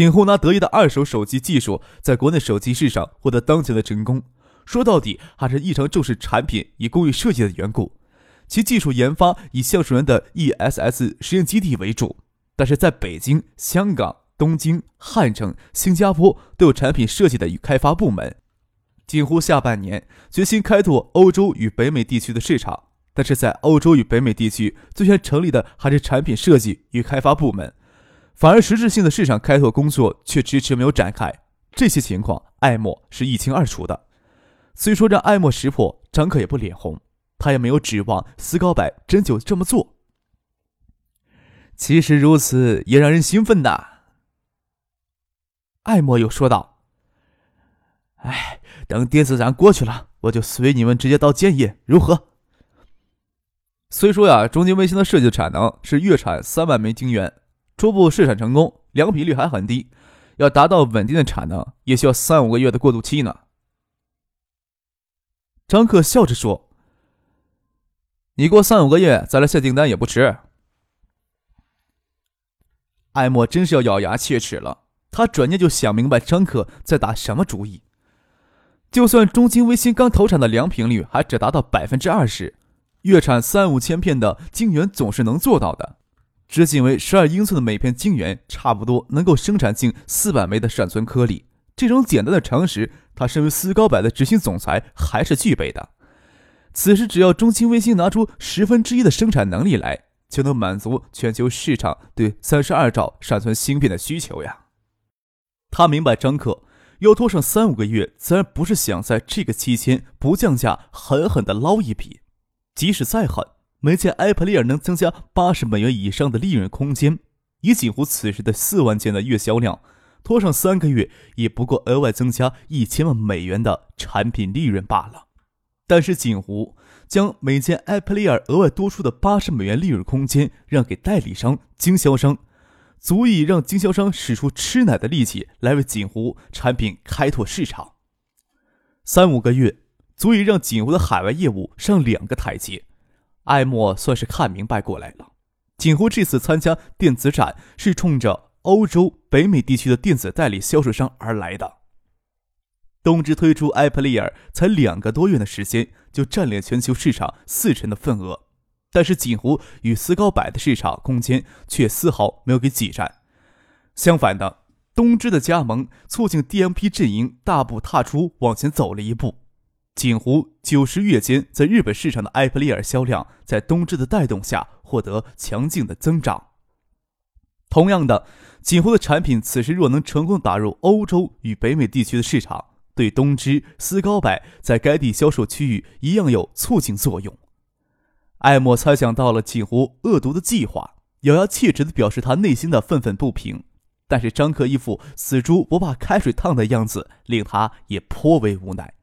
景湖拿得意的二手手机技术，在国内手机市场获得当前的成功。说到底，还是异常重视产品与工艺设计的缘故。其技术研发以橡树园的 ESS 实验基地为主，但是在北京、香港、东京、汉城、新加坡都有产品设计的与开发部门。近乎下半年决心开拓欧洲与北美地区的市场，但是在欧洲与北美地区最先成立的还是产品设计与开发部门。反而实质性的市场开拓工作却迟迟没有展开，这些情况艾莫是一清二楚的。虽说让艾莫识破，张克也不脸红，他也没有指望斯高柏真就这么做。其实如此也让人兴奋呐。艾莫又说道：“哎，等电子展过去了，我就随你们直接到建业，如何？”虽说呀，中金卫星的设计产能是月产三万枚晶圆。初步试产成功，良品率还很低，要达到稳定的产能，也需要三五个月的过渡期呢。张克笑着说：“你过三五个月再来下订单也不迟。”艾莫真是要咬牙切齿了，他转念就想明白张克在打什么主意。就算中金微芯刚投产的良品率还只达到百分之二十，月产三五千片的晶圆总是能做到的。直径为十二英寸的每片晶圆，差不多能够生产近四百枚的闪存颗粒。这种简单的常识，他身为斯高柏的执行总裁还是具备的。此时，只要中芯微星拿出十分之一的生产能力来，就能满足全球市场对三十二兆闪存芯片的需求呀。他明白张克要拖上三五个月，自然不是想在这个期间不降价，狠狠的捞一笔，即使再狠。每件埃普利尔能增加八十美元以上的利润空间，以锦湖此时的四万件的月销量，拖上三个月也不过额外增加一千万美元的产品利润罢了。但是锦湖将每件埃普利尔额外多出的八十美元利润空间让给代理商、经销商，足以让经销商使出吃奶的力气来为锦湖产品开拓市场。三五个月足以让锦湖的海外业务上两个台阶。艾莫算是看明白过来了，锦湖这次参加电子展是冲着欧洲、北美地区的电子代理销售商而来的。东芝推出艾普利尔才两个多月的时间，就占领全球市场四成的份额，但是锦湖与斯高柏的市场空间却丝毫没有给挤占。相反的，东芝的加盟促进 DMP 阵营大步踏出往前走了一步。锦湖九十月间在日本市场的艾普利尔销量，在东芝的带动下获得强劲的增长。同样的，锦湖的产品此时若能成功打入欧洲与北美地区的市场，对东芝、斯高柏在该地销售区域一样有促进作用。艾默猜想到了锦湖恶毒的计划，咬牙切齿地表示他内心的愤愤不平。但是张克一副死猪不怕开水烫的样子，令他也颇为无奈。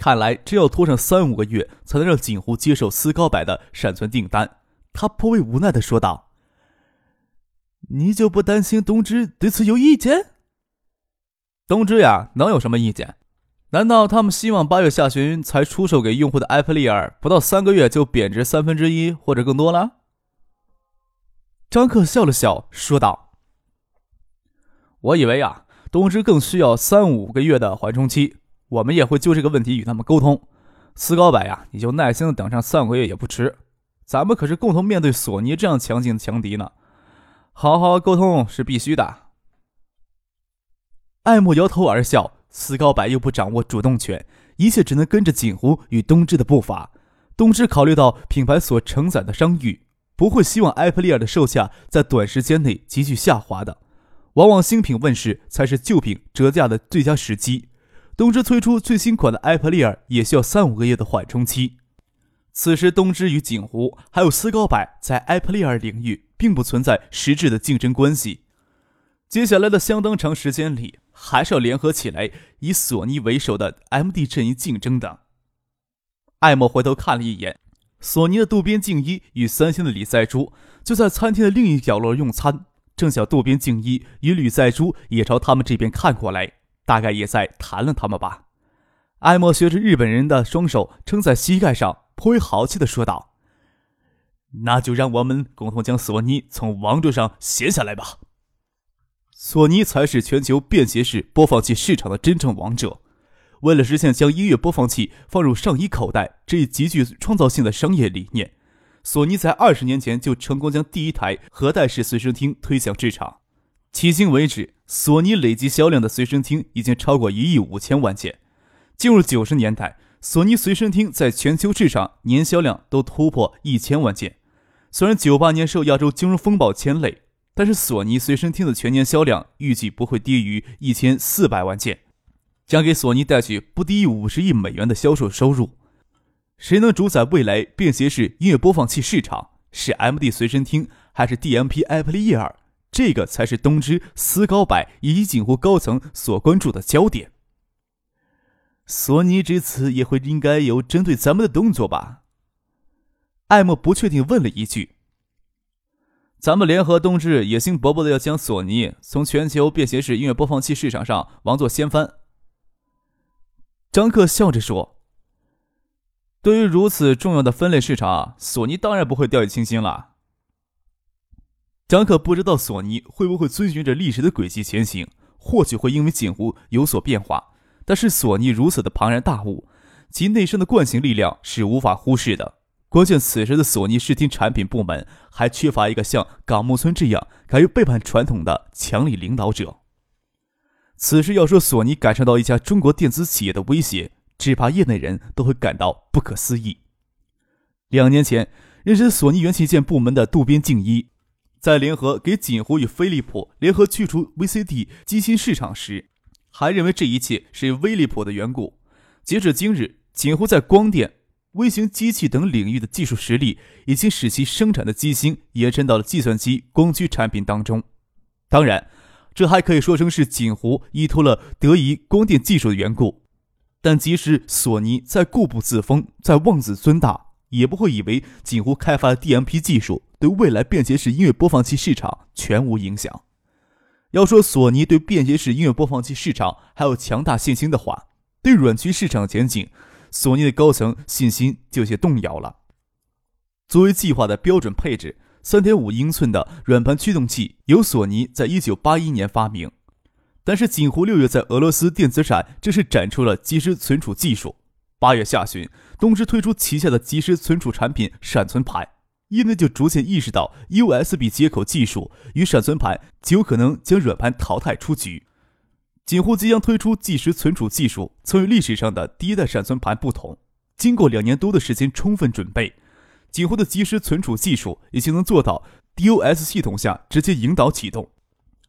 看来真要拖上三五个月，才能让锦湖接受斯高柏的闪存订单。他颇为无奈的说道：“你就不担心东芝对此有意见？东芝呀，能有什么意见？难道他们希望八月下旬才出售给用户的埃普利尔，不到三个月就贬值三分之一或者更多了？”张克笑了笑说道：“我以为啊，东芝更需要三五个月的缓冲期。”我们也会就这个问题与他们沟通，斯高柏呀，你就耐心的等上三个月也不迟。咱们可是共同面对索尼这样强劲的强敌呢，好好沟通是必须的。艾莫摇头而笑，斯高柏又不掌握主动权，一切只能跟着锦湖与东芝的步伐。东芝考虑到品牌所承载的商誉，不会希望埃普利尔的售价在短时间内急剧下滑的，往往新品问世才是旧品折价的最佳时机。东芝推出最新款的埃普利尔也需要三五个月的缓冲期。此时，东芝与锦湖还有斯高柏在埃普利尔领域并不存在实质的竞争关系。接下来的相当长时间里，还是要联合起来，以索尼为首的 MD 阵营竞争的。艾默回头看了一眼，索尼的渡边敬一与三星的李在洙就在餐厅的另一角落用餐，正巧渡边敬一与李在洙也朝他们这边看过来，大概也在谈论他们吧。艾默学着日本人的双手撑在膝盖上，颇为豪气的说道：“那就让我们共同将索尼从王座上掀下来吧。”索尼才是全球便携式播放器市场的真正王者。为了实现将音乐播放器放入上衣口袋这一极具创造性的商业理念，索尼在二十年前就成功将第一台核带式随身听推向市场。迄今为止，索尼累计销量的随身听已经超过一亿五千万件。进入九十年代，索尼随身听在全球市场年销量都突破一千万件。虽然九八年受亚洲金融风暴牵累。但是索尼随身听的全年销量预计不会低于一千四百万件，将给索尼带去不低于五十亿美元的销售收入。谁能主宰未来便携式音乐播放器市场？是 MD 随身听还是 DMP iPlayer？这个才是东芝、斯高柏以及锦湖高层所关注的焦点。索尼这次也会应该有针对咱们的动作吧？艾默不确定问了一句。咱们联合东芝，野心勃勃的要将索尼从全球便携式音乐播放器市场上王座掀翻。张克笑着说：“对于如此重要的分类市场，索尼当然不会掉以轻心了。”张克不知道索尼会不会遵循着历史的轨迹前行，或许会因为锦湖有所变化。但是索尼如此的庞然大物，其内生的惯性力量是无法忽视的。关键此时的索尼视听产品部门还缺乏一个像冈木村这样敢于背叛传统的强力领导者。此时要说索尼感受到一家中国电子企业的威胁，只怕业内人都会感到不可思议。两年前，认识索尼元器件部门的渡边敬一，在联合给锦湖与飞利浦联合去除 VCD 机芯市场时，还认为这一切是飞利浦的缘故。截至今日，锦湖在光电。微型机器等领域的技术实力，已经使其生产的机芯延伸到了计算机光驱产品当中。当然，这还可以说成是锦湖依托了德仪光电技术的缘故。但即使索尼在固步自封，在妄自尊大，也不会以为锦湖开发的 DMP 技术对未来便携式音乐播放器市场全无影响。要说索尼对便携式音乐播放器市场还有强大信心的话，对软驱市场前景。索尼的高层信心就有些动摇了。作为计划的标准配置，三点五英寸的软盘驱动器由索尼在一九八一年发明，但是锦湖六月在俄罗斯电子展正式展出了即时存储技术。八月下旬，东芝推出旗下的即时存储产品闪存盘，业内就逐渐意识到 USB 接口技术与闪存盘极有可能将软盘淘汰出局。锦湖即将推出即时存储技术，曾与历史上的第一代闪存盘不同。经过两年多的时间充分准备，锦湖的即时存储技术已经能做到 DOS 系统下直接引导启动，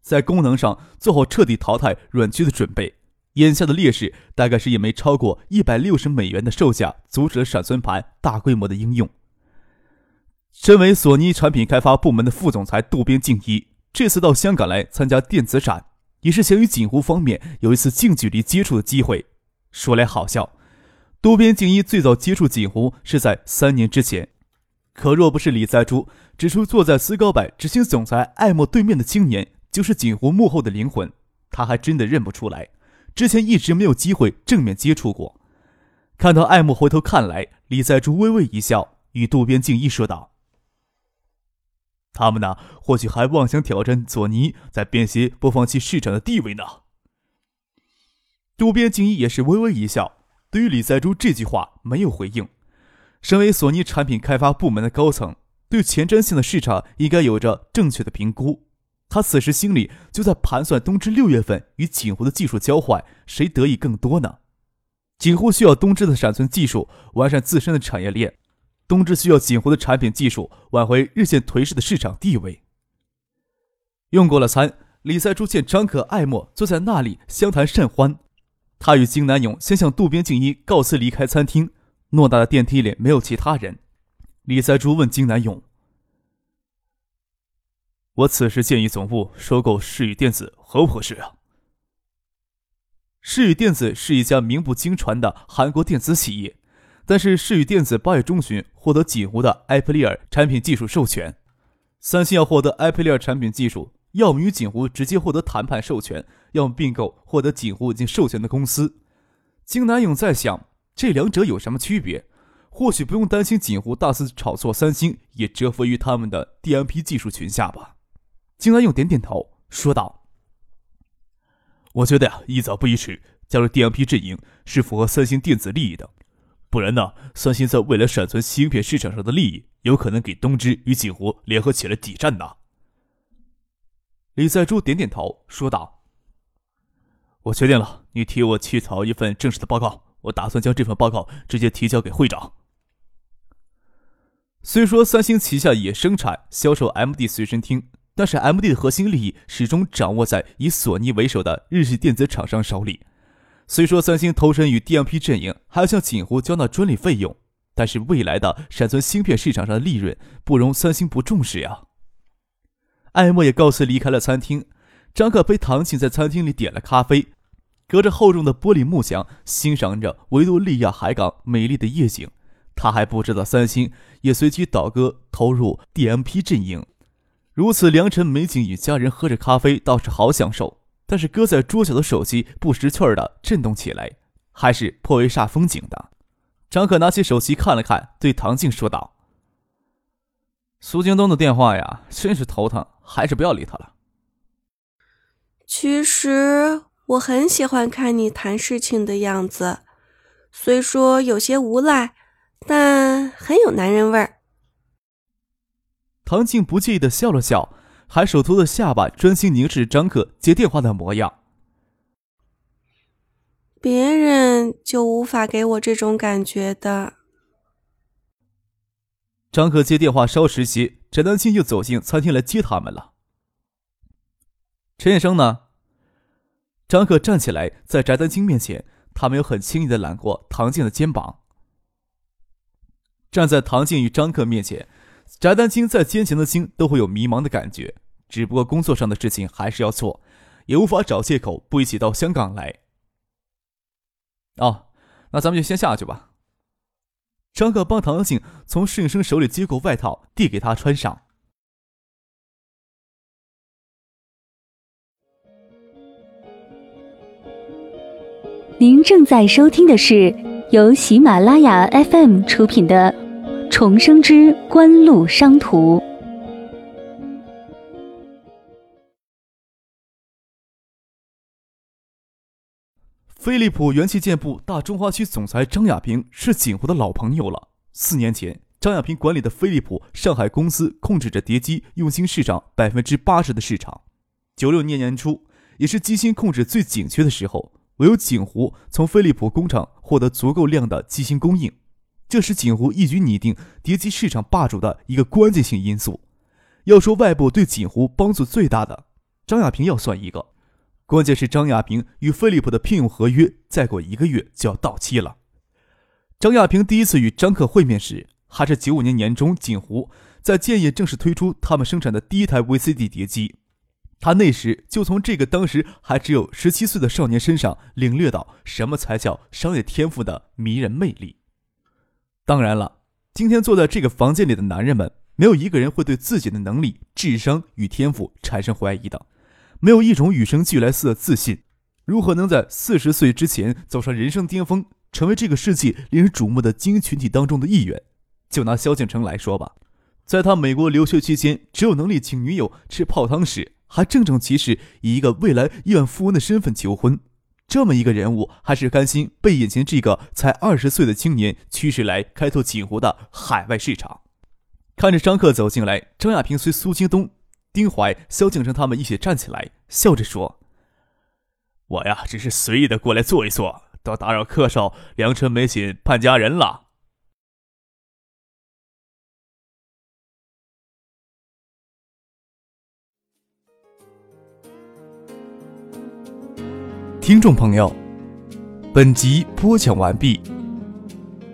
在功能上做好彻底淘汰软驱的准备。眼下的劣势大概是也没超过一百六十美元的售价，阻止了闪存盘大规模的应用。身为索尼产品开发部门的副总裁渡边敬一，这次到香港来参加电子展。也是想与锦湖方面有一次近距离接触的机会。说来好笑，渡边敬一最早接触锦湖是在三年之前。可若不是李在洙指出坐在斯高柏执行总裁艾默对面的青年就是锦湖幕后的灵魂，他还真的认不出来。之前一直没有机会正面接触过。看到艾默回头看来，李在洙微微一笑，与渡边敬一说道。他们呢，或许还妄想挑战索尼在便携播放器市场的地位呢。渡边敬一也是微微一笑，对于李在洙这句话没有回应。身为索尼产品开发部门的高层，对前瞻性的市场应该有着正确的评估。他此时心里就在盘算：东芝六月份与锦湖的技术交换，谁得益更多呢？锦湖需要东芝的闪存技术，完善自身的产业链。东芝需要锦湖的产品技术挽回日渐颓势的市场地位。用过了餐，李赛珠见张可、艾默坐在那里相谈甚欢，他与金南勇先向渡边敬一告辞离开餐厅。偌大的电梯里没有其他人。李赛珠问金南勇：“我此时建议总部收购世宇电子合不合适啊？”世宇电子是一家名不经传的韩国电子企业，但是世宇电子八月中旬获得锦湖的埃普利尔产品技术授权。三星要获得埃普利尔产品技术，要么与锦湖直接获得谈判授权，要么并购获得锦湖已经授权的公司。金南勇在想，这两者有什么区别？或许不用担心锦湖大肆炒作三星也折服于他们的 DMP 技术群下吧。金南勇点点头，说道。我觉得呀，宜早不宜迟，加入 DMP 阵营是符合三星电子利益的。不然呢，三星在未来闪存芯片市场上的利益，有可能给东芝与锦湖联合起来抵战呢。李在洙点点头，说道：“我决定了，你替我起草一份正式的报告，我打算将这份报告直接提交给会长。”虽说三星旗下也生产、销售 MD 随身听。但是，M D 的核心利益始终掌握在以索尼为首的日系电子厂商手里。虽说三星投身于 D M P 阵营，还要向锦湖交纳专利费用，但是未来的闪存芯片市场上的利润不容三星不重视呀。艾莫也告辞离开了餐厅，张克陪唐静在餐厅里点了咖啡，隔着厚重的玻璃幕墙欣赏着维多利亚海港美丽的夜景。他还不知道三星也随即倒戈投入 D M P 阵营。如此良辰美景，与家人喝着咖啡倒是好享受。但是搁在桌角的手机不识趣儿的震动起来，还是颇为煞风景的。张可拿起手机看了看，对唐静说道：“苏京东的电话呀，真是头疼，还是不要理他了。”其实我很喜欢看你谈事情的样子，虽说有些无赖，但很有男人味儿。唐静不介意的笑了笑，还手托着下巴，专心凝视张克接电话的模样。别人就无法给我这种感觉的。张克接电话稍迟些，翟丹青就走进餐厅来接他们了。陈先生呢？张克站起来，在翟丹青面前，他没有很轻易的揽过唐静的肩膀，站在唐静与张克面前。翟丹青再坚强的心都会有迷茫的感觉，只不过工作上的事情还是要做，也无法找借口不一起到香港来。哦，那咱们就先下去吧。张克帮唐静从侍应生手里接过外套，递给他穿上。您正在收听的是由喜马拉雅 FM 出品的。重生之官路商途。飞利浦元器件部大中华区总裁张亚平是锦湖的老朋友了。四年前，张亚平管理的飞利浦上海公司控制着叠机用芯市场百分之八十的市场。九六年年初，也是机芯控制最紧缺的时候，唯有锦湖从飞利浦工厂获得足够量的机芯供应。这是锦湖一举拟定叠机市场霸主的一个关键性因素。要说外部对锦湖帮助最大的，张亚平要算一个。关键是张亚平与飞利浦的聘用合约再过一个月就要到期了。张亚平第一次与张克会面时，还是九五年年中，锦湖在建业正式推出他们生产的第一台 VCD 碟机。他那时就从这个当时还只有十七岁的少年身上领略到什么才叫商业天赋的迷人魅力。当然了，今天坐在这个房间里的男人们，没有一个人会对自己的能力、智商与天赋产生怀疑的，没有一种与生俱来似的自信。如何能在四十岁之前走上人生巅峰，成为这个世纪令人瞩目的精英群体当中的一员？就拿萧敬腾来说吧，在他美国留学期间，只有能力请女友吃泡汤时，还正正其实以一个未来亿万富翁的身份求婚。这么一个人物，还是甘心被眼前这个才二十岁的青年驱使来开拓锦湖的海外市场？看着张克走进来，张亚平随苏京东、丁怀、萧敬腾他们一起站起来，笑着说：“我呀，只是随意的过来坐一坐，都打扰客少良辰美景盼佳人了。”听众朋友，本集播讲完毕，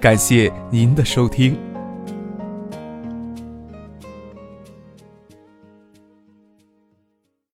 感谢您的收听。